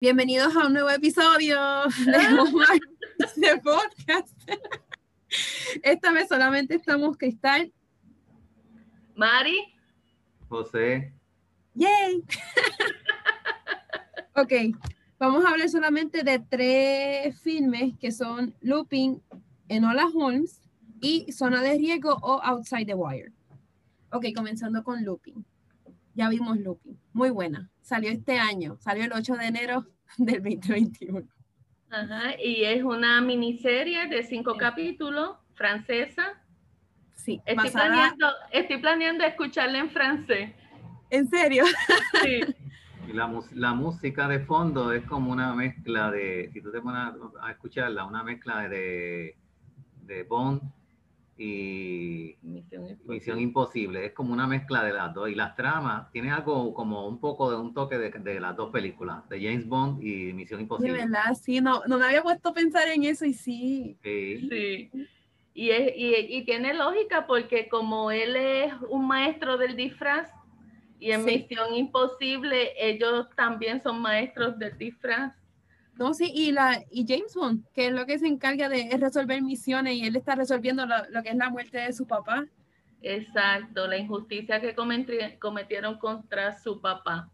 Bienvenidos a un nuevo episodio de, de podcast. Esta vez solamente estamos Cristal, Mari, José. ¡Yay! ok, vamos a hablar solamente de tres filmes que son Looping, Enola Holmes y Zona de Riesgo o Outside the Wire. Ok, comenzando con Looping. Ya vimos Looping, muy buena. Salió este año, salió el 8 de enero del 2021. Ajá, y es una miniserie de cinco capítulos, francesa. Sí, Estoy, basada- planeando, estoy planeando escucharla en francés. ¿En serio? Sí, la, la música de fondo es como una mezcla de, si tú te pones a, a escucharla, una mezcla de, de Bond y Misión Imposible. Misión Imposible. Es como una mezcla de las dos. Y las tramas tienen algo como un poco de un toque de, de las dos películas, de James Bond y Misión De Imposible. verdad, sí, no, no me había puesto a pensar en eso y sí. Sí. Sí. Y, es, y, y tiene lógica porque como él es un maestro del disfraz y en Sí. Misión Imposible ellos también son maestros del disfraz. No, sí, y, la, y James Bond, que es lo que se encarga de es resolver misiones y él está resolviendo lo, lo que es la muerte de su papá. Exacto, la injusticia que cometieron contra su papá.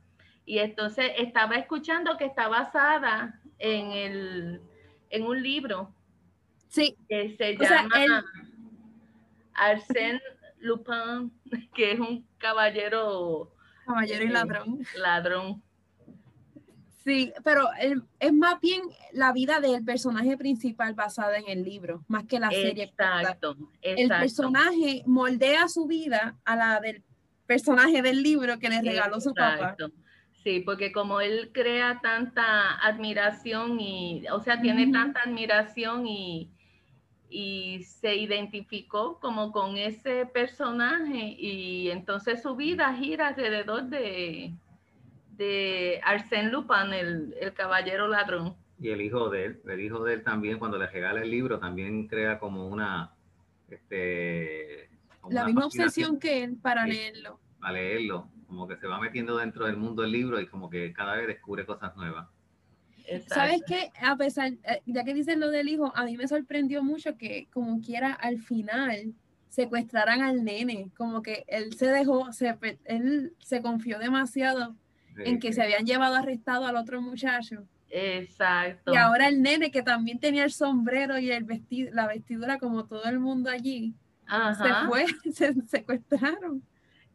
Y entonces estaba escuchando que está basada en, el, en un libro Sí, que se O sea, llama él- Arsène Lupin, que es un caballero caballero y Sí. ladrón. ladrón. Sí, pero es más bien la vida del personaje principal basada en el libro, más que la serie. tal. Exacto, El exacto. personaje moldea su vida a la del personaje del libro que le regaló su papá. Exacto. Sí, porque como él crea tanta admiración y, o sea, tiene tanta admiración y, y se identificó como con ese personaje y entonces su vida gira alrededor de, de Arsène Lupin, el, el caballero ladrón. Y el hijo de él, el hijo de él también, cuando le regala el libro, también crea como una, este, como La una misma obsesión que él para leerlo. a leerlo, como que se va metiendo dentro del mundo del libro y como que cada vez descubre cosas nuevas. Exacto. ¿Sabes qué? A pesar, eh, ya que dices lo del hijo, a mí me sorprendió mucho que como quiera al final secuestraran al nene, como que él se dejó, se, él se confió demasiado en que se habían llevado arrestado al otro muchacho. Exacto. Y ahora el nene que también tenía el sombrero y el vestido, la vestidura como todo el mundo allí, Ajá. se fue, se secuestraron.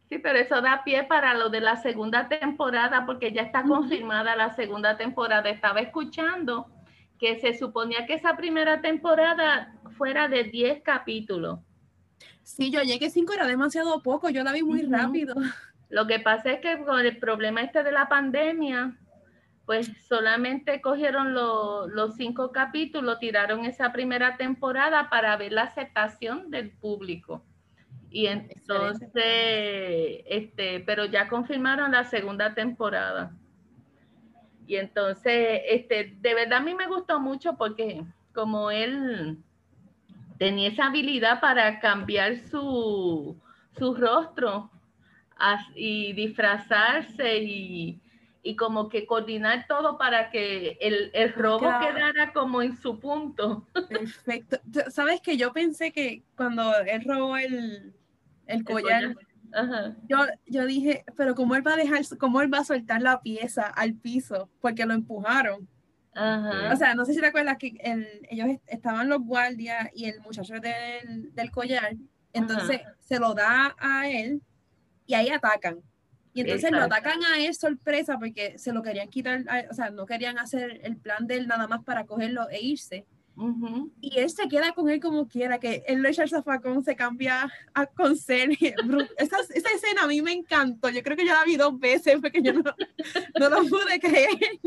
Sí, pero eso da pie para lo de la segunda temporada, porque ya está confirmada la segunda temporada. Estaba escuchando que se suponía que esa primera temporada fuera de 10 capítulos. Sí, yo llegué cinco, era demasiado poco, yo la vi muy rápido. Lo que pasa es que con el problema este de la pandemia, pues solamente cogieron lo- los cinco capítulos, tiraron esa primera temporada para ver la aceptación del público. Y entonces, este, pero ya confirmaron la segunda temporada. Y entonces, este, de verdad a mí me gustó mucho porque como él tenía esa habilidad para cambiar su, su rostro y disfrazarse y, y como que coordinar todo para que el, el robo Claro. quedara como en su punto. Perfecto. Sabes que yo pensé que cuando él robó el, el collar, Ajá. yo, yo dije, pero ¿cómo él va a dejar, cómo él va a soltar la pieza al piso? Porque lo empujaron. Ajá. O sea, no sé si te acuerdas que el- ellos est- estaban los guardias y el muchacho del, del collar, entonces se lo da a él y ahí atacan. Y entonces lo Exacto. atacan a él sorpresa porque se lo querían quitar, o sea, no querían hacer el plan de él nada más para cogerlo e irse. Ujú. Y él se queda con él como quiera, que él lo echa al zafacón, se cambia a, con Esa, esa escena a mí me encantó. Yo creo que yo la vi dos veces porque yo no, no lo pude creer.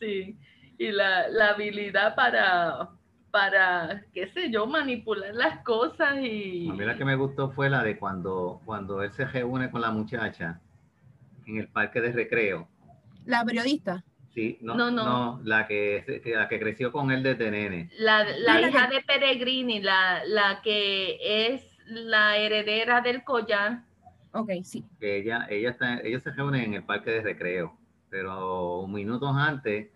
Sí. Y la, la habilidad para, para, qué sé yo, manipular las cosas y... A mí la que me gustó fue la de cuando, cuando él se reúne con la muchacha en el parque de recreo. La periodista. Sí, no, No, no, no. la, que, la que creció con él desde nene. La, la la hija que- de Peregrini, la, la que es la heredera del collar. Ok, sí. Que ella, ella está, ellos se reúnen en el parque de recreo. pero minutos antes,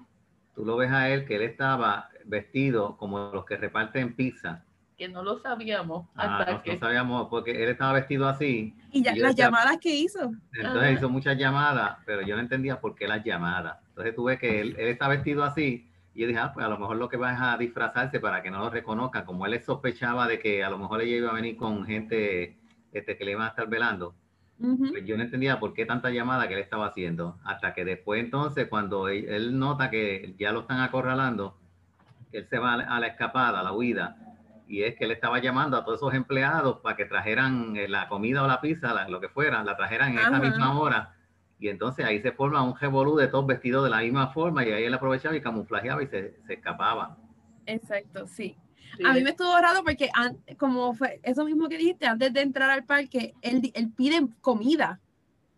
tú lo ves a él que él estaba vestido como los que reparten pizza. Que no lo sabíamos Ah, hasta no, que... no sabíamos porque él estaba vestido así. Y ya, yo las decía- llamadas que hizo. Entonces Ajá. hizo muchas llamadas, pero yo no entendía por qué las llamadas. Entonces tuve que él, él está vestido así y yo dije, ah, pues a lo mejor lo que va es a disfrazarse para que no lo reconozcan, como él sospechaba de que a lo mejor ella iba a venir con gente este, que le iban a estar velando. Ujú. Pues yo no entendía por qué tanta llamada que él estaba haciendo. Hasta que después entonces, cuando él, él nota que ya lo están acorralando, que él se va a la, escapada, a la huida, y es que él estaba llamando a todos esos empleados para que trajeran eh, la comida o la pizza, la- lo que fuera, la trajeran en esa Ajá. misma hora. Y entonces ahí se forma un revolú de todos vestidos de la misma forma y ahí él aprovechaba y camuflajeaba y se, se escapaba. Exacto, sí. Sí, A mí me estuvo raro porque como fue eso mismo que dijiste, antes de entrar al parque, él, él pide comida,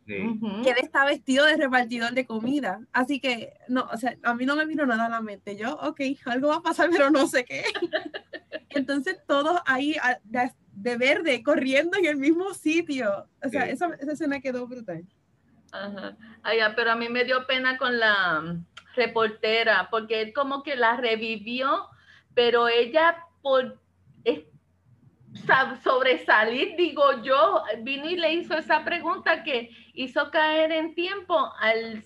Sí. Que él está vestido de repartidor de comida. Así que, no, o sea, a mí no me vino nada a la mente. Yo, ok, algo va a pasar, pero no sé qué. Entonces todos ahí a- de, de verde, corriendo en el mismo sitio. O sea, Sí. esa, esa escena quedó brutal. Ajá. Ay, ah, pero a mí me dio pena con la mm, reportera, porque él como que la revivió, pero ella por es- sab- sobresalir, digo yo, vino y le hizo esa pregunta que hizo caer en tiempo al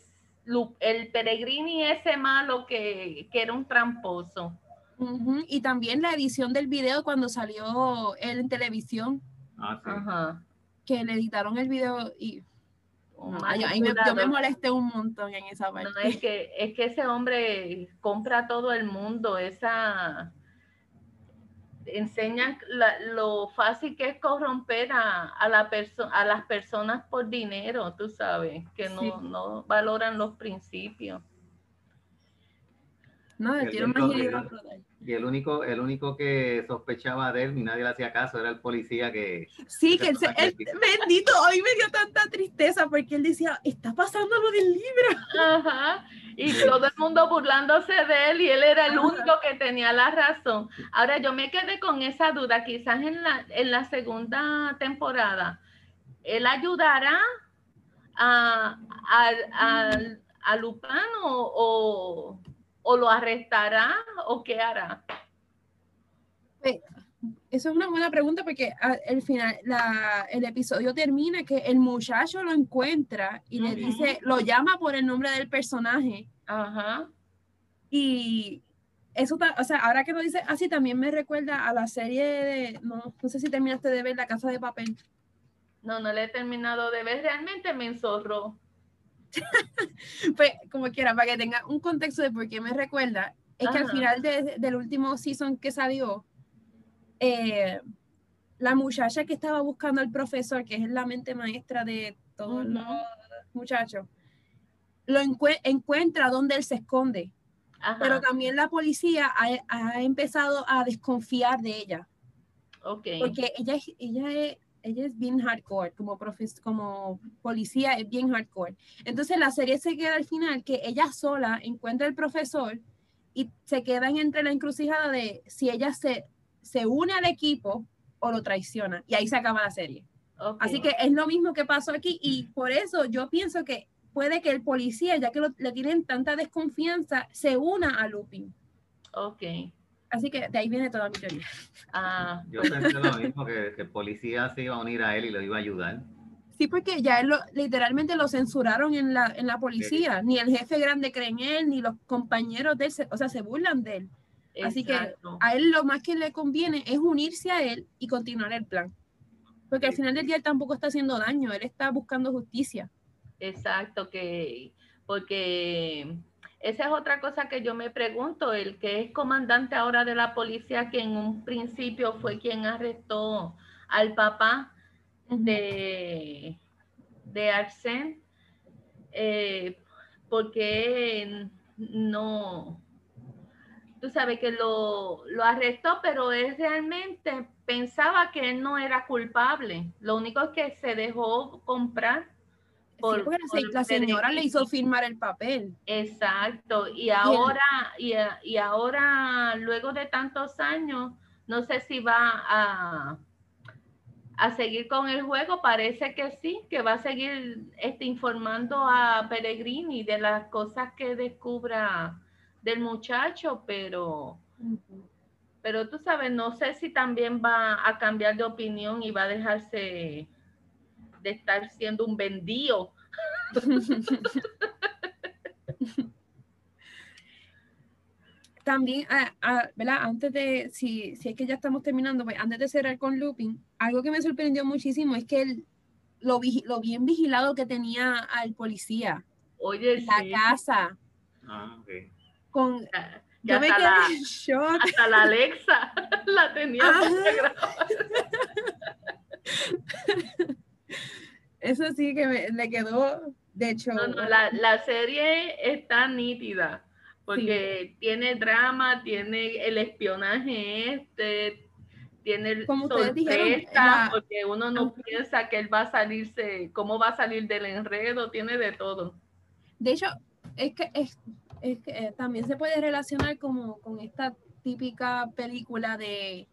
el peregrini ese malo que, que era un tramposo. Y también la edición del video cuando salió él en televisión, Ah, sí. Ajá. que le editaron el video y Más ay, ay, me- yo me molesté un montón en esa parte. No, es que, es que ese hombre compra a todo el mundo, esa enseña la- lo fácil que es corromper a, a la perso- a las personas por dinero, tú sabes, que no, Sí. no valoran los principios. No, El tiene una Y el único, el único que sospechaba de él y nadie le hacía caso era el policía que, Sí, que él, se- él- bendito, a mí me dio tanta tristeza porque él decía, está pasando lo del libro. Ajá. Y todo el mundo burlándose de él y él era el Ajá. único que tenía la razón. Ahora yo me quedé con esa duda, quizás en la, en la segunda temporada, él ayudará a, a, a, a Lupin o, o, o lo arrestará o qué hará. Eso es una buena pregunta porque al final la- el episodio termina que el muchacho lo encuentra y le dice, lo llama por el nombre del personaje Ajá. y eso, o sea, ahora que lo dice así también me recuerda a la serie de, no, no sé si terminaste de ver La Casa de Papel. No, no le he terminado de ver, realmente me enzorró. Pues, como quiera, para que tenga un contexto de por qué me recuerda, es que al final de- del último season que salió, eh, la muchacha que estaba buscando al profesor, que es la mente maestra de todos los muchachos, lo encue- encuentra donde él se esconde. Ajá. Pero también la policía ha, ha empezado a desconfiar de ella, porque ella, ella, es, ella es bien hardcore, como, profes, como policía es bien hardcore. Entonces la serie se queda al final que ella sola encuentra al profesor y se quedan entre la encrucijada de si ella se, se une al equipo o lo traiciona. Y ahí se acaba la serie. ok. Así que es lo mismo que pasó aquí y por eso yo pienso que puede que el policía, ya que lo- le tienen tanta desconfianza, se una a Lupin. Ok. Así que de ahí viene toda mi teoría. Ah, yo pensé lo mismo, que, que el policía se iba a unir a él y lo iba a ayudar. Sí, porque ya él lo- literalmente lo censuraron en la, en la policía. Ni el jefe grande cree en él, ni los compañeros de él, se- o sea, se burlan de él. Así que a él lo más que le conviene es unirse a él y continuar el plan. Porque al final del día él tampoco está haciendo daño, él está buscando justicia. Exacto, que porque esa es otra cosa que yo me pregunto, el que es comandante ahora de la policía, que en un principio fue quien arrestó al papá de, de Arsène, eh, porque no, tú sabes que lo, lo arrestó, pero él realmente pensaba que él no era culpable. Lo único es que se dejó comprar. Sí, por- porque la, se- por la señora le hizo firmar el papel. Exacto. Y ahora, y, y ahora, luego de tantos años, no sé si va a, a seguir con el juego, parece que sí, que va a seguir este, informando a Pellegrini de las cosas que descubra del muchacho, pero, pero tú sabes, no sé si también va a cambiar de opinión y va a dejarse de estar siendo un vendido. también, ah, ah, ¿verdad? Antes de, si, si es que ya estamos terminando, pues antes de cerrar con Looping, algo que me sorprendió muchísimo es que el, lo, lo bien vigilado que tenía al policía. Oye, la casa. Ah, ok. Con, yo me quedé la, en shock. Hasta la Alexa la tenía Eso sí que me, le quedó, de hecho. No, no, la, la serie está nítida porque tiene drama, tiene el espionaje este, tiene el Como sorpresa, porque uno no piensa que él va a salirse, cómo va a salir del enredo, tiene de todo. De hecho, es que, es, que eh, también se puede relacionar como con esta típica película de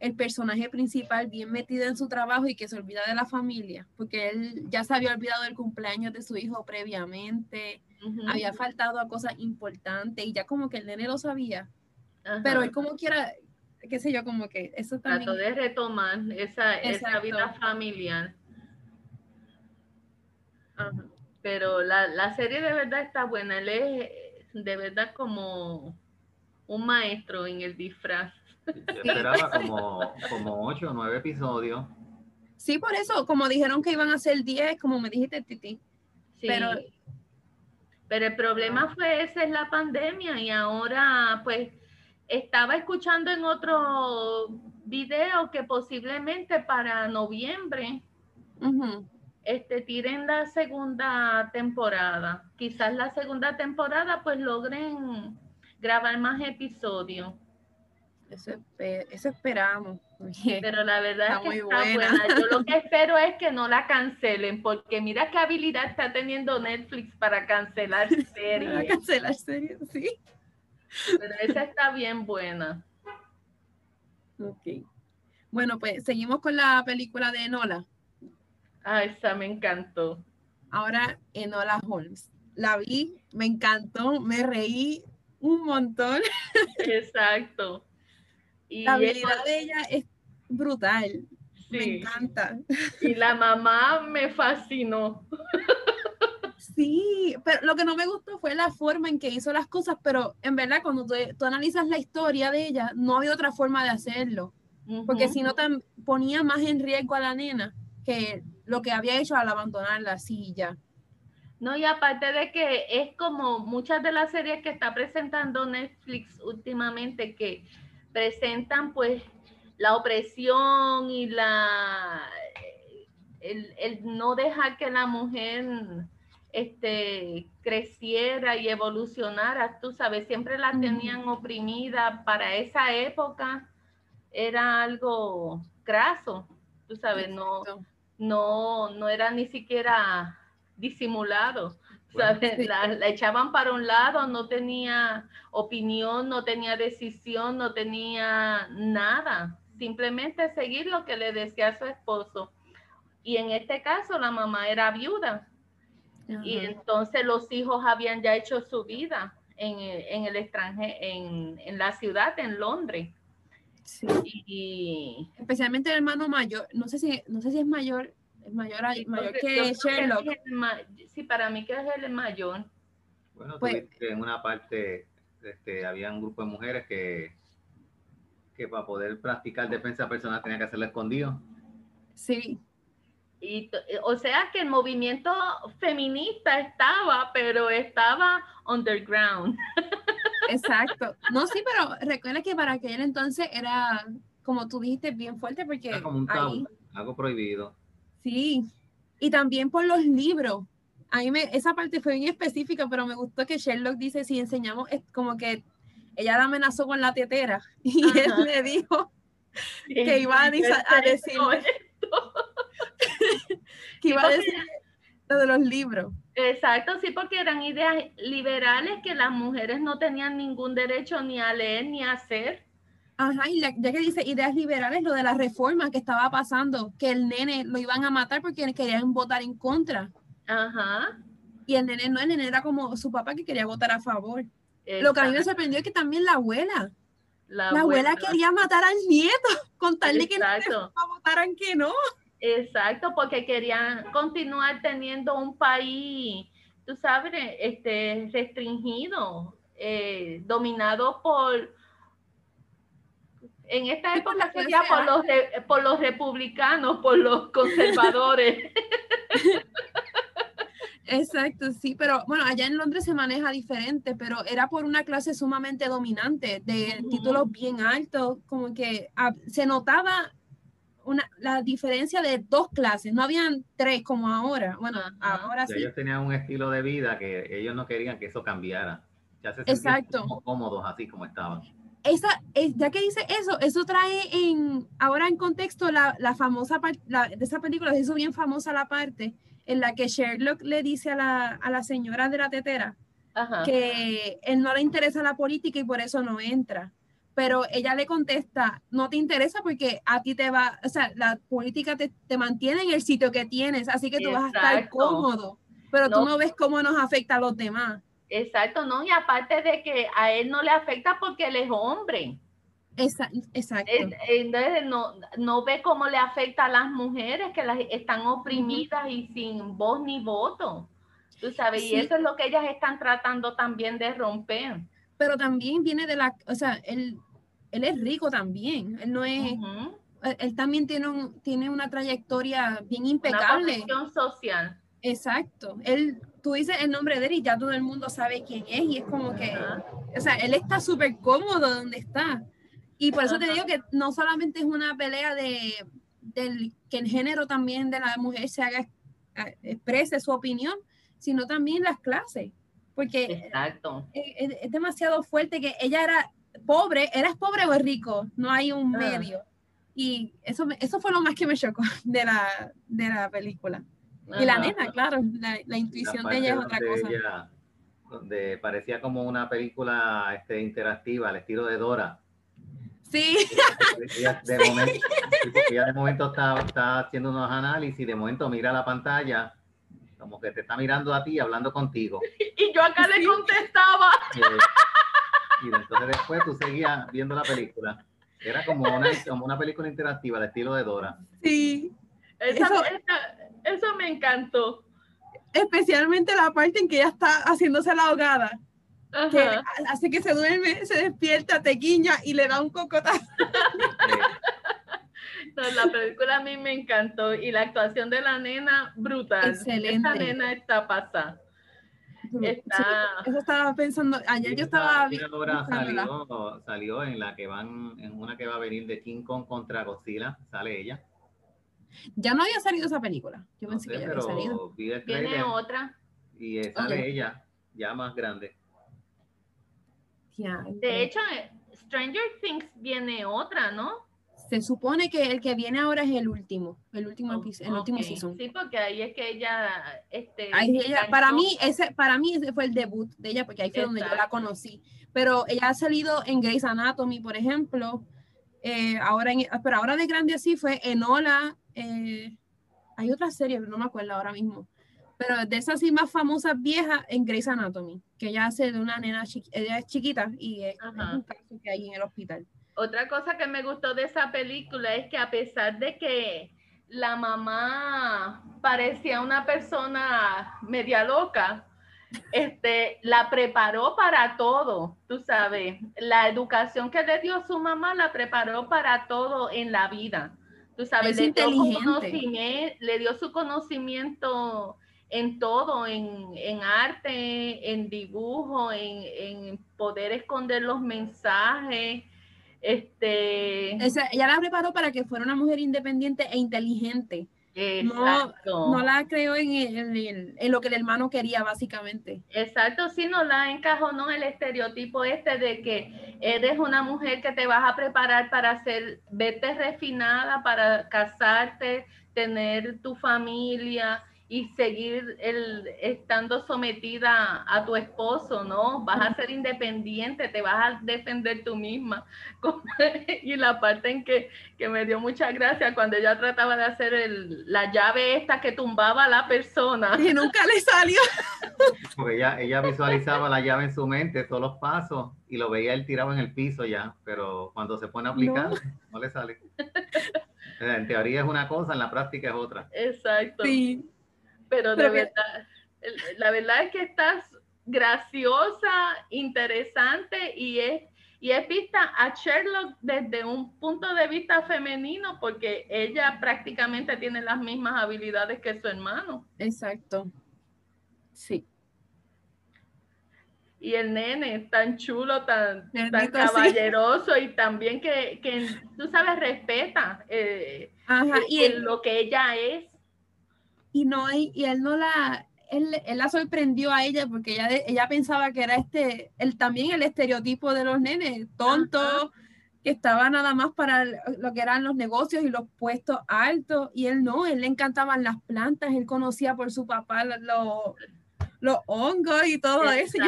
el personaje principal bien metido en su trabajo y que se olvida de la familia, porque él ya se había olvidado del cumpleaños de su hijo previamente, había faltado a cosas importantes y ya como que el nene lo sabía, pero él como quiera, qué sé yo, como que eso también... Trató de retomar esa, esa vida familiar. Pero la, la serie de verdad está buena, él es de verdad como un maestro en el disfraz. Esperaba como, como ocho o nueve episodios. Sí, por eso, como dijeron que iban a ser 10, como me dijiste, Titi. Sí. Pero, pero el problema fue ese, es la pandemia, y ahora, pues, estaba escuchando en otro video que posiblemente para noviembre este, tiren la segunda temporada. Quizás la segunda temporada, pues, logren grabar más episodios. Eso, esperamos. Pero la verdad es que está buena. Yo lo que espero es que no la cancelen, porque mira qué habilidad está teniendo Netflix para cancelar series. Para cancelar series, sí. Pero esa está bien buena. Ok. Bueno, pues seguimos con la película de Enola. Ah, esa me encantó. Ahora Enola Holmes. La vi, me encantó, me reí un montón. Exacto la habilidad de ella es brutal. Me encanta. Y la mamá me fascinó. Sí, pero lo que no me gustó fue la forma en que hizo las cosas, pero en verdad cuando tú, analizas la historia de ella, no había otra forma de hacerlo, porque si no ponía más en riesgo a la nena que lo que había hecho al abandonar la silla. No, y aparte de que es como muchas de las series que está presentando Netflix últimamente, que presentan pues la opresión y la el, no dejar que la mujer este, creciera y evolucionara, tú sabes, siempre la tenían oprimida. Para esa época, era algo graso, tú sabes, no, no, no era ni siquiera disimulado. La, echaban para un lado, no tenía opinión, no tenía decisión, no tenía nada. Simplemente seguir lo que le decía su esposo. Y en este caso la mamá era viuda. Y entonces los hijos habían ya hecho su vida en, el extranjero, en, la ciudad, en Londres. Y, especialmente el hermano mayor, no sé si, no sé si es mayor, es mayor, mayor que Sherlock. sí, para mí que es el mayor. Bueno, pues, en una parte este, había un grupo de mujeres que, que para poder practicar defensa personal tenía que hacerlo escondido. Sí. Y, o sea que el movimiento feminista estaba, pero estaba underground. Exacto. No, sí, pero recuerda que para aquel entonces era, como tú dijiste, bien fuerte porque... Era como un tabú, algo prohibido. Sí, y también por los libros. A mí me, esa parte fue bien específica, pero me gustó que Sherlock dice, si enseñamos, es como que ella la amenazó con la tetera y él le dijo que iba a, decir que iba a decir lo de los libros. Exacto, sí, porque eran ideas liberales que las mujeres no tenían ningún derecho ni a leer ni a hacer. Ajá, y la- ya que dice ideas liberales, lo de la reforma que estaba pasando, que el nene lo iban a matar porque querían votar en contra. Ajá. Y el nene no, el nene era como su papá que quería votar a favor. Lo que a mí me sorprendió es que también la abuela, La, la abuela abuela. quería matar al nieto con tal de que no votaran que no. Exacto, porque querían continuar teniendo un país, tú sabes, este, restringido, eh, dominado por, en esta época la sería por los, re- por los republicanos, por los conservadores. Exacto, sí, pero bueno, allá en Londres se maneja diferente, pero era por una clase sumamente dominante, de títulos bien altos, como que ah, se notaba una, la diferencia de dos clases, no habían tres como ahora, bueno, ahora sí, ellos tenían un estilo de vida que ellos no querían que eso cambiara. Ya se sentían Exacto. como cómodos así como estaban. Esa, eh, ya que dice eso, eso trae en, ahora en contexto la, la famosa parte, de esa película se hizo bien famosa la parte en la que Sherlock le dice a la, a la señora de la tetera, Ajá. que él no le interesa la política y por eso no entra. Pero ella le contesta, no te interesa porque a ti te va, o sea, la política te, te mantiene en el sitio que tienes, así que tú vas a estar cómodo, pero tú No. no ves cómo nos afecta a los demás. Exacto, ¿no? Y aparte de que a él no le afecta porque él es hombre. Exacto. Es- Entonces no, no ve cómo le afecta a las mujeres que las están oprimidas y sin voz ni voto. Tú sabes, Sí. y eso es lo que ellas están tratando también de romper. Pero también viene de la, o sea, él, él es rico también, él no es, él, él también tiene, un, tiene una trayectoria bien Una impecable. posición social. Exacto. Él, tú dices el nombre de él y ya todo el mundo sabe quién es y es como que, o sea, él está súper cómodo donde está. Y por eso te digo que no solamente es una pelea de del, que el género también de la mujer se haga, exprese su opinión, sino también las clases. Porque Exacto. es, es- es demasiado fuerte que ella era pobre, ¿eras pobre o rico? No hay un Ah. medio. Y eso, eso fue lo más que me chocó de la, de la película. Y la nena, claro, la, la intuición La de ella es otra cosa. ella- donde parecía como una película este, interactiva al estilo de Dora. Sí, Ella de, momento, sí, porque ella de momento está, está haciendo unos análisis, de momento mira la pantalla, como que te está mirando a ti y hablando contigo. Y yo acá le contestaba. Eh, y entonces después tú seguías viendo la película. Era como una, como una película interactiva al estilo de Dora. sí. Esa- Eso- esa- eso me encantó. Especialmente la parte en que ella está haciéndose la ahogada, que Ajá. hace que se duerme, se despierta, te guiña y le da un cocotazo. No, la película a mí me encantó y la actuación de la nena, brutal. Excelente. Esa nena está pasada. Está- Sí, eso estaba pensando, ayer yo estaba vi- esa obra buscándola. salió, salió en la que van, en una que va a venir de King Kong contra Godzilla, sale ella. Ya no había salido esa película. Yo No pensé sé, que ya había salido. Viene otra. y sale Ok. ella ya más grande. Ya, De hecho, Stranger Things viene otra, ¿no? se supone que el que viene ahora es el último, el último, el último Ok. season. Sí, porque ahí es que ella, este, Ahí ella- enganchó. para mí ese para mí ese fue el debut de ella porque ahí fue donde yo la conocí pero ella ha salido en Grey's Anatomy por ejemplo eh, ahora en, pero ahora de grande así fue Enola eh, hay otra serie pero no me acuerdo ahora mismo pero de esas sí más famosas viejas en Grey's Anatomy que ella hace de una nena chiqui- ella es chiquita y es, es un caso que hay en el hospital Otra cosa que me gustó de esa película es que a pesar de que la mamá parecía una persona media loca, este, la preparó para todo, tú sabes. La educación que le dio su mamá la preparó para todo en la vida. Tú sabes, Es le dio, conocimiento, le dio su conocimiento en todo, en, en arte, en dibujo, en, en poder esconder los mensajes. Este, Esa- ella la preparó para que fuera una mujer independiente e inteligente exacto. no la creó en, en en lo que el hermano quería básicamente Exacto, sí, no la encajonó el estereotipo este de que eres una mujer que te vas a preparar para ser, verte refinada, para casarte, tener tu familia y seguir el, estando sometida a tu esposo, ¿no? Vas a ser independiente, te vas a defender tú misma. y la parte en que, que, me dio mucha gracia cuando ella trataba de hacer el, la llave esta que tumbaba a la persona. Y nunca le salió. Porque ella, ella visualizaba la llave en su mente, todos los pasos, y lo veía él tirado en el piso ya, pero cuando se pone a aplicar, no, le sale. En teoría es una cosa, en la práctica es otra. Exacto. Sí pero de verdad, la verdad es que estás graciosa, interesante y es, y es vista a Sherlock desde un punto de vista femenino porque ella prácticamente tiene las mismas habilidades que su hermano. Exacto. Sí. Y el nene tan chulo, tan, tan caballeroso y también que, que, tú sabes, respeta eh, y lo que ella es y no y él no la, él, él, la sorprendió a ella porque ella, ella pensaba que era este, el, también el estereotipo de los nenes, tontos, que estaba nada más para lo que eran los negocios y los puestos altos, y él no, él le encantaban las plantas, él conocía por su papá los los hongos y todo eso.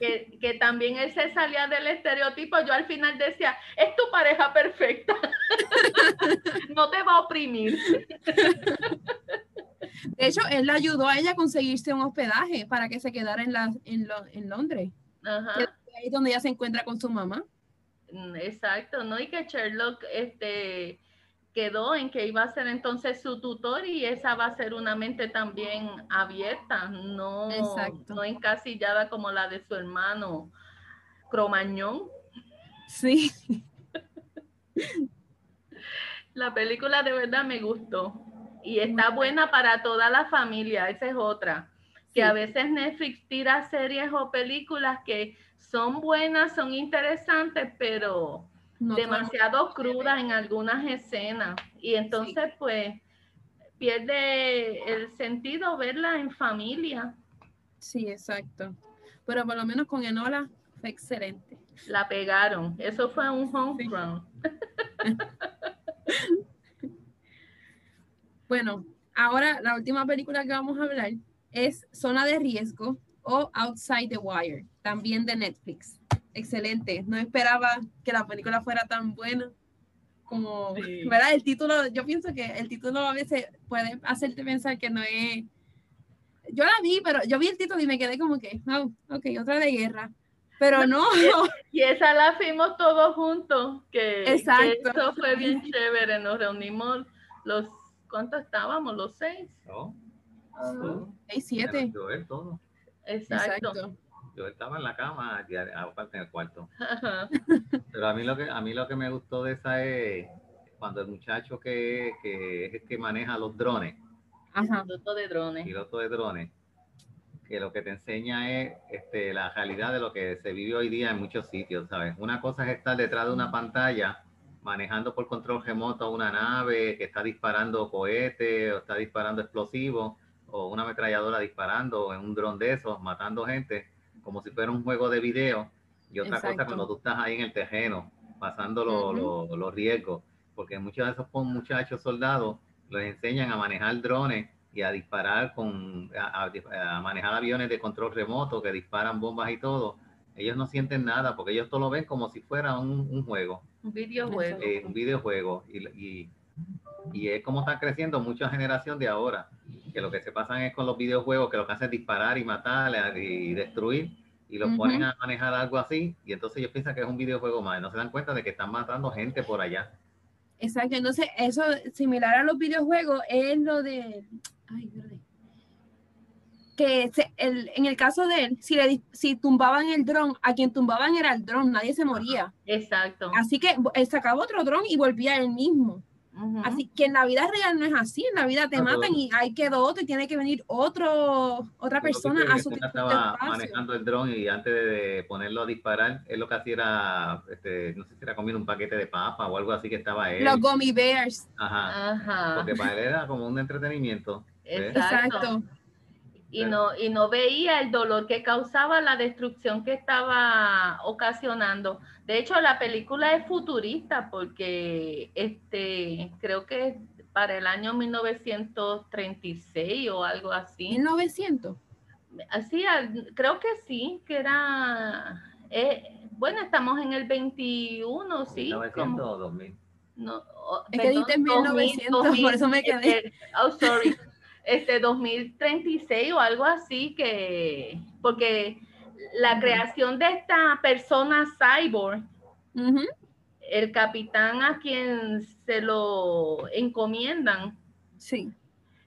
Que, que, también él se salía del estereotipo. Yo al final decía, es tu pareja perfecta. no te va a oprimir. De hecho, él le ayudó a ella a conseguirse un hospedaje para que se quedara en, la, en, en Londres. Ahí es donde ella se encuentra con su mamá. Mm, exacto, ¿no? Y que Sherlock este, quedó en que iba a ser entonces su tutor y esa va a ser una mente también abierta, no, no encasillada como la de su hermano Cromañón. Sí. La película de verdad me gustó y está buena para toda la familia, esa es otra. Que a veces Netflix tira series o películas que son buenas, son interesantes, pero demasiado crudas en algunas escenas. Y entonces, pues, pierde el sentido verla en familia. Sí, exacto. Pero por lo menos con Enola fue excelente. La pegaron. Eso fue un home run. Bueno, ahora la última película que vamos a hablar es Zona de Riesgo o Outside the Wire, también de Netflix. Excelente. No esperaba que la película fuera tan buena como, ¿verdad? El título, yo pienso que el título a veces puede hacerte pensar que no es... Yo la vi, pero yo vi el título y me quedé como que, oh, ok, otra de guerra. Pero no. Y, esa la fuimos todos juntos, que, Exacto. que eso fue bien chévere. Nos reunimos los ¿Cuántos estábamos? ¿Los seis? No. seis, siete. Yo él todo. Exacto. Yo estaba en la cama, aparte en el cuarto. Pero a mí lo que a mí lo que me gustó de esa es cuando el muchacho que, que es el que maneja los drones. Ajá. Piloto de drones. Piloto de drones. Que lo que te enseña es este, la realidad de lo que se vive hoy día en muchos sitios, ¿sabes? Una cosa es estar detrás de una pantalla manejando por control remoto una nave que está disparando cohetes o está disparando explosivos o una ametralladora disparando en un dron de esos, matando gente, como si fuera un juego de video. Y otra cosa cuando tú estás ahí en el terreno, pasando los riesgos, porque muchos de esos muchachos soldados los enseñan a manejar drones y a disparar con, a, manejar aviones de control remoto que disparan bombas y todo. Ellos no sienten nada porque ellos todo lo ven como si fuera un juego. Un videojuego. Eh, un videojuego. Y, y, es como está creciendo mucha generación de ahora, que lo que se pasan es con los videojuegos, que lo que hacen es disparar y matar y destruir, y los ponen a manejar algo así, y entonces ellos piensan que es un videojuego más, no se dan cuenta de que están matando gente por allá. Exacto, entonces eso similar a los videojuegos es lo de... Ay, que el, en el caso de él, si, le, si tumbaban el dron, a quien tumbaban era el dron, nadie se moría. Exacto. Así que él sacaba otro dron y volvía él mismo. Así que en la vida real no es así, en la vida te matan y ahí quedó otro y tiene que venir otro, otra persona a su estaba manejando el dron y antes de ponerlo a disparar, él lo que hacía era, este, no sé si era comer un paquete de papa o algo así que estaba él. Los gummy bears. Ajá. Ajá. Porque para él era como un entretenimiento. Exacto y no, y no veía el dolor que causaba la destrucción que estaba ocasionando. De hecho, la película es futurista porque este, creo que para el año 1936 o algo así. 1900. Así, creo que sí, que era, eh, bueno, estamos en el 21, sí. 1900 o 2000. No, es que dijiste 1900, por eso me quedé. Este, oh, sorry. Este 2036 o algo así que, porque la creación de esta persona cyborg, el capitán a quien se lo encomiendan. Sí.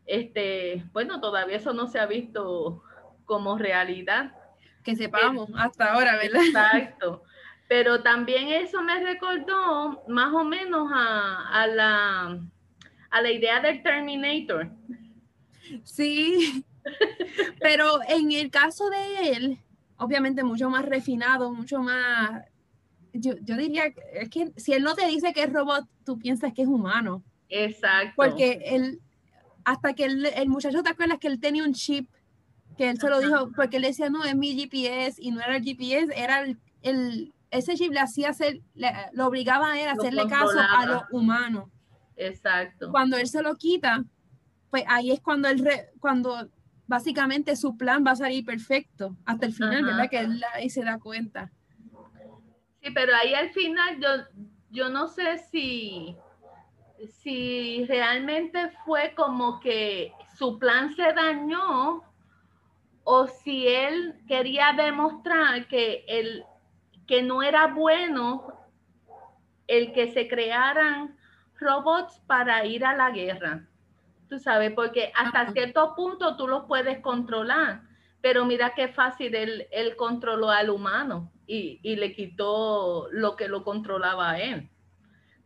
Este, bueno, todavía eso no se ha visto como realidad. Que sepamos hasta ahora, ¿verdad? Exacto. Pero también eso me recordó más o menos a, la, a la idea del Terminator. Sí, pero en el caso de él, obviamente mucho más refinado, mucho más, yo, diría, es que si él no te dice que es robot, tú piensas que es humano. Exacto. Porque él, hasta que el, el muchacho, ¿te acuerdas que él tenía un chip? Que él se lo dijo, porque él decía, no, es mi GPS, y no era el GPS, era el, ese chip le hacía hacer, lo obligaba a él a hacerle caso a lo humano. Exacto. Cuando él se lo quita, pues ahí es cuando él, cuando básicamente su plan va a salir perfecto hasta el final, ¿verdad? Que él ahí se da cuenta. Sí, pero ahí al final yo, yo no sé si, si realmente fue como que su plan se dañó o si él quería demostrar que, el, que no era bueno el que se crearan robots para ir a la guerra. Tú sabes, porque hasta cierto punto tú los puedes controlar, pero mira qué fácil él, él controló al humano y, y, le quitó lo que lo controlaba a él.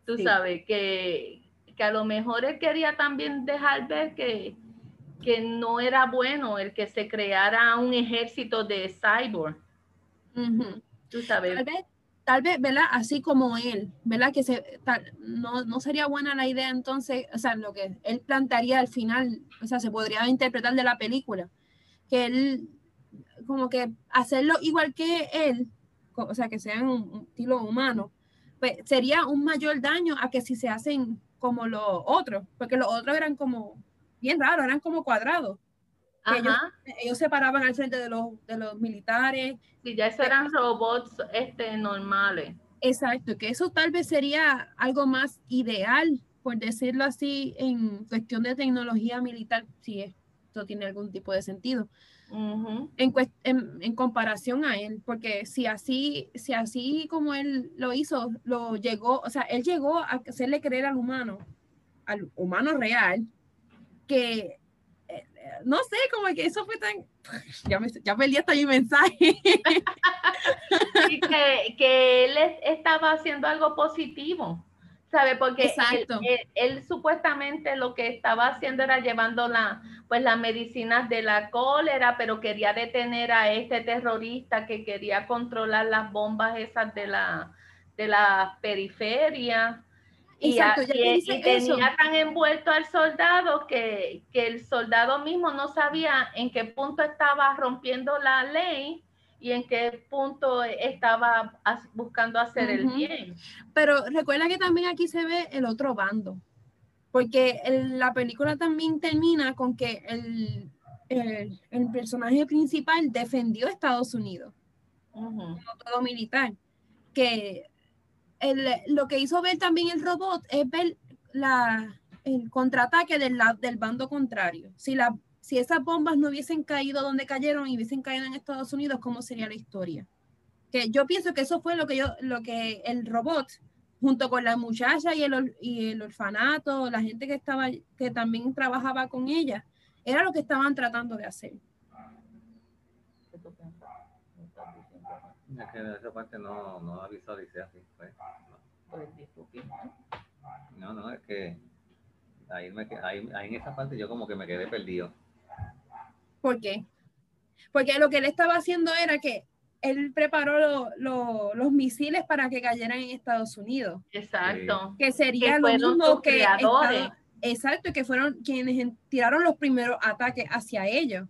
Tú sabes, que, que, a lo mejor él quería también dejar ver que, que no era bueno el que se creara un ejército de cyborg. Tú sabes tal vez, ¿verdad? Así como él, ¿verdad? Que se, no, no, sería buena la idea entonces, o sea, lo que él plantearía al final, o sea, se podría interpretar de la película, que él, como que hacerlo igual que él, o sea, que sean un, estilo humano, pues sería un mayor daño a que si se hacen como los otros, porque los otros eran como bien raros, eran como cuadrados. Ellos, se paraban al frente de los, de los militares. Sí, ya eso eran robots este, normales. Exacto, que eso tal vez sería algo más ideal, por decirlo así, en cuestión de tecnología militar, si esto tiene algún tipo de sentido. en, en, comparación a él, porque si así, si así como él lo hizo, lo llegó, o sea, él llegó a hacerle creer al humano, al humano real, que no sé, como que eso fue tan... Ya, me, ya perdí hasta mi mensaje. y que, que, él estaba haciendo algo positivo, ¿sabe? Porque él, supuestamente lo que estaba haciendo era llevando la, pues, las medicinas de la cólera, pero quería detener a este terrorista que quería controlar las bombas esas de la, de la periferia y, tenía tan envuelto al soldado que, el soldado mismo no sabía en qué punto estaba rompiendo la ley y en qué punto estaba buscando hacer el bien. Pero recuerda que también aquí se ve el otro bando, porque la película también termina con que el, el, personaje principal defendió a Estados Unidos, como todo militar, que lo que hizo ver también el robot es ver la, el contraataque del, del bando contrario. Si, la, si esas bombas no hubiesen caído donde cayeron y hubiesen caído en Estados Unidos, ¿cómo sería la historia? Que yo pienso que eso fue lo que, yo, lo que el robot, junto con la muchacha y el, y el orfanato, la gente que, estaba, que también trabajaba con ella, era lo que estaban tratando de hacer. Es que esa parte no, no la visualicé así. Pues. No, no, es que ahí, me, ahí, ahí, en esa parte yo como que me quedé perdido. ¿Por qué? Porque lo que él estaba haciendo era que él preparó los misiles para que cayeran en Estados Unidos. Exacto. Que sería lo mismo que... exacto, que fueron quienes tiraron los primeros ataques hacia ellos.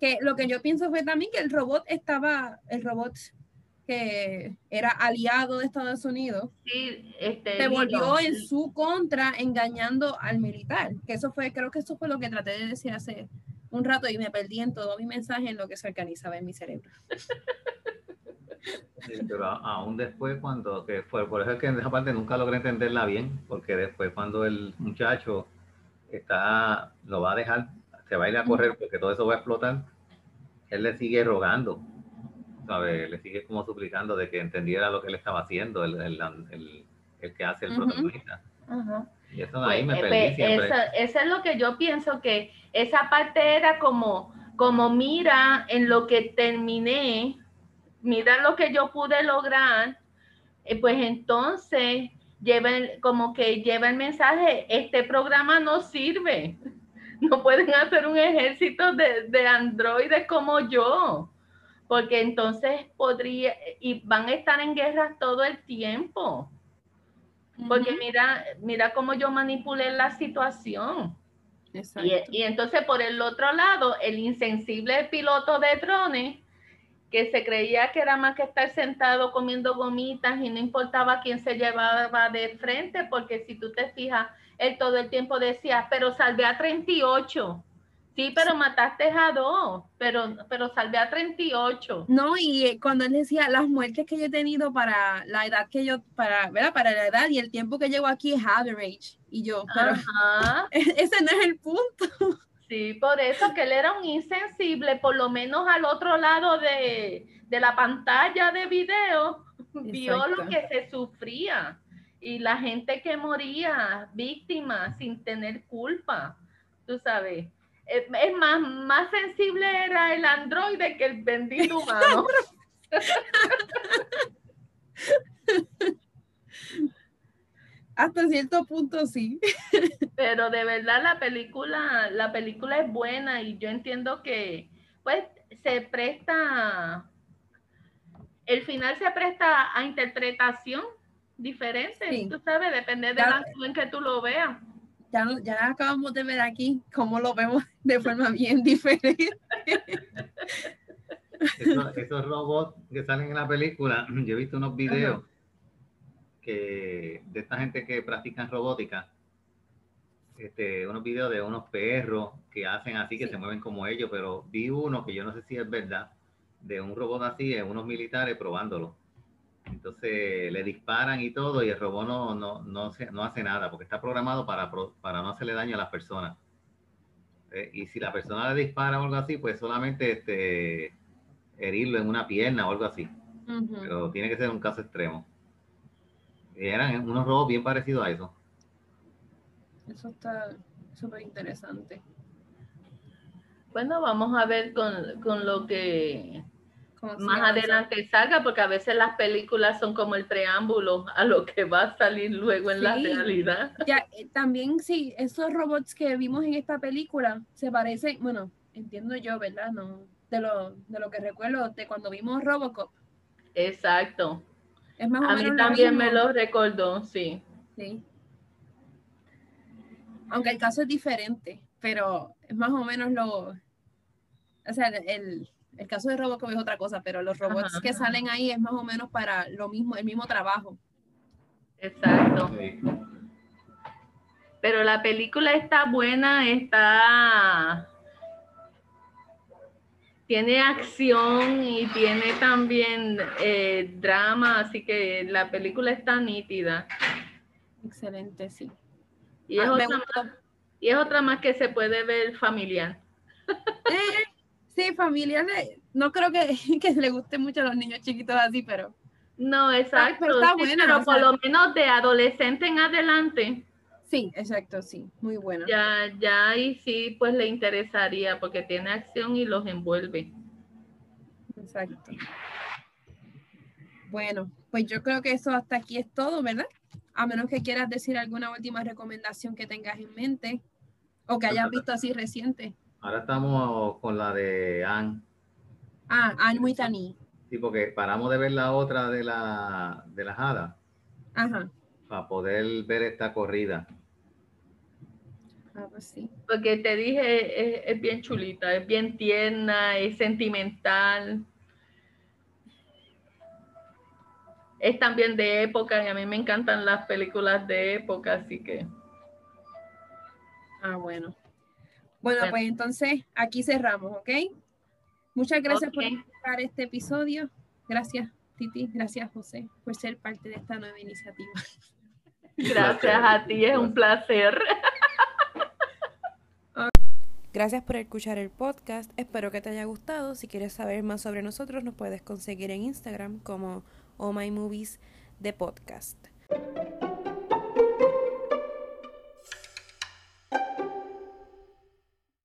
Que lo que yo pienso fue también que el robot estaba, el robot que era aliado de Estados Unidos, Sí, este, se volvió en su contra engañando al militar. Que eso fue, creo que eso fue lo que traté de decir hace un rato y me perdí en todo mi mensaje en lo que se organizaba en mi cerebro. Sí, pero a- aún después cuando que fue, por eso es que en esa parte nunca logré entenderla bien, porque después cuando el muchacho está, lo va a dejar, se va a ir a correr porque todo eso va a explotar, él le sigue rogando, ¿sabe? Le sigue como suplicando de que entendiera lo que él estaba haciendo, el, el, el- el que hace el Ujú. protagonista. Ajá. Y eso de ahí Pues, me eh, perdí pues, siempre. Es lo que yo pienso que esa parte era como, como mira en lo que terminé, mira lo que yo pude lograr, eh, pues entonces lleva el- como que lleva el mensaje, este programa no sirve, no pueden hacer un ejército de, de androides como yo, porque entonces podría, y van a estar en guerra todo el tiempo. Porque mira, mira cómo yo manipulé la situación. Y, y entonces por el otro lado, el insensible piloto de drones, que se creía que era más que estar sentado comiendo gomitas y no importaba quién se llevaba de frente, porque si tú te fijas, él todo el tiempo decía, pero salvé a 38. Sí, pero mataste a dos, pero, pero salvé a 38. No, y eh, cuando él decía las muertes que yo he tenido para la edad que yo, para, ¿verdad? Para la edad y el tiempo que llevo aquí es average. Y yo, pero Ajá. ese no es el punto. Sí, por eso que él era un insensible, por lo menos al otro lado de, de la pantalla de video, vio lo que se sufría y la gente que moría víctima sin tener culpa, tú sabes. Es es más, más sensible era el androide que el bendito humano. Hasta cierto punto sí. Pero de verdad la película, la película es buena y yo entiendo que pues se presta, el final se presta a interpretación diferente, Sí. tú sabes, depende de Ya- la en que tú lo veas. Ya, acabamos de ver aquí cómo lo vemos de forma bien diferente. Esos, esos robots que salen en la película, yo he visto unos videos que de esta gente que practican robótica, este, unos videos de unos perros que hacen así, que Sí. se mueven como ellos, pero vi uno que yo no sé si es verdad, de un robot así, de unos militares probándolo. Entonces le disparan y todo y el robot no, no, no, se- no hace nada porque está programado para, para no hacerle daño a las personas. Eh, y si la persona le dispara o algo así, pues solamente este, herirlo en una pierna o algo así. Ujú. Pero tiene que ser un caso extremo. Eran unos robos bien parecidos a eso. Eso está súper interesante. Bueno, vamos a ver con, con lo que Como más adelante salga, porque a veces las películas son como el preámbulo a lo que va a salir luego en la realidad. Ya, eh, también sí, esos robots que vimos en esta película se parecen, bueno, entiendo yo, ¿verdad? No, de lo, de lo que recuerdo de cuando vimos Robocop. Exacto. Es más o A mí menos también me lo recordó, sí. Sí. Aunque el caso es diferente, pero es más o menos lo. O sea, el, el caso de Robocop es otra cosa, pero los robots Ajá, que ajá. salen ahí es más o menos para lo mismo, el mismo trabajo. Exacto. Sí. Pero la película está buena, está. Tiene acción y tiene también eh, drama, así que la película está nítida. Excelente, sí. Y es, Ah, otra, más, y es otra más que se puede ver familiar. Eh, sí, familiares. No creo que, que le guste mucho a los niños chiquitos así, pero No, exacto. pero está sí, buena, pero por sea- lo menos de adolescente en adelante, sí, exacto, sí. Muy buena. ya, ya ahí sí, pues le interesaría porque tiene acción y los envuelve. Exacto. Bueno, pues yo creo que eso hasta aquí es todo, ¿verdad? A menos que quieras decir alguna última recomendación que tengas en mente o que hayas visto así reciente. Ahora estamos con la de Anne. Ah, Anne E. Sí, porque paramos de ver la otra de la de las hadas Ajá. Para poder ver esta corrida. Ah, pues sí. Porque te dije, es, es bien chulita, es bien tierna, es sentimental. es también de época y a mí me encantan las películas de época, así que. Ah, bueno. Bueno, pues entonces aquí cerramos, ¿ok? Muchas gracias por escuchar este episodio. Gracias, Titi. Gracias, José, por ser parte de esta nueva iniciativa. Gracias a ti, es un placer. Gracias por escuchar el podcast. Espero que te haya gustado. Si quieres saber más sobre nosotros, nos puedes conseguir en Instagram como Oh My Movies de Podcast.